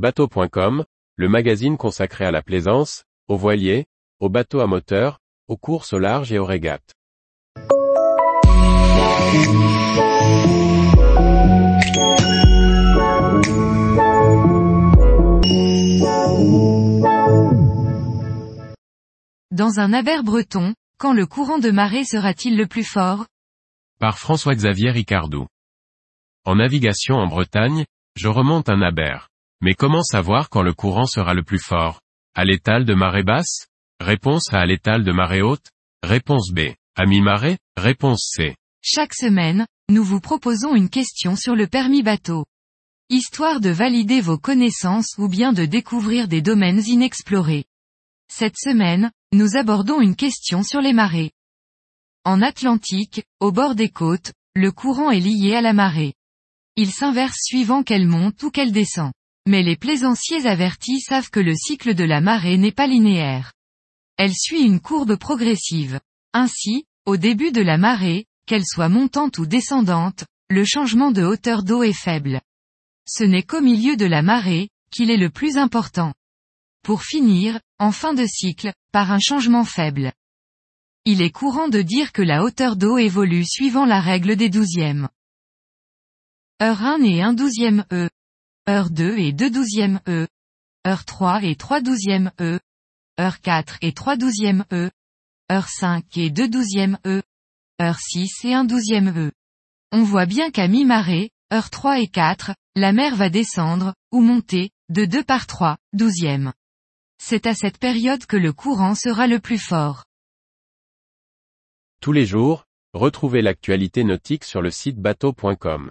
Bateau.com, le magazine consacré à la plaisance, aux voiliers, aux bateaux à moteur, aux courses au large et aux régates. Dans un aber breton, quand le courant de marée sera-t-il le plus fort? Par François-Xavier Ricardou. En navigation en Bretagne, je remonte un aber. Mais comment savoir quand le courant sera le plus fort? À l'étal de marée basse? Réponse A à l'étal de marée haute? Réponse B. À mi-marée? Réponse C. Chaque semaine, nous vous proposons une question sur le permis bateau. Histoire de valider vos connaissances ou bien de découvrir des domaines inexplorés. Cette semaine, nous abordons une question sur les marées. En Atlantique, au bord des côtes, le courant est lié à la marée. Il s'inverse suivant qu'elle monte ou qu'elle descend. Mais les plaisanciers avertis savent que le cycle de la marée n'est pas linéaire. Elle suit une courbe progressive. Ainsi, au début de la marée, qu'elle soit montante ou descendante, le changement de hauteur d'eau est faible. Ce n'est qu'au milieu de la marée, qu'il est le plus important. Pour finir, en fin de cycle, par un changement faible. Il est courant de dire que la hauteur d'eau évolue suivant la règle des douzièmes. Heure 1 et 1 douzième E. Heure 2 et 2 douzièmes E. Heure 3 et 3 douzièmes E. Heure 4 et 3 douzièmes E. Heure 5 et 2 douzièmes E. Heure 6 et 1 douzième E. On voit bien qu'à mi-marée, heure 3 et 4, la mer va descendre, ou monter, de 2 par 3, douzième. C'est à cette période que le courant sera le plus fort. Tous les jours, retrouvez l'actualité nautique sur le site bateau.com.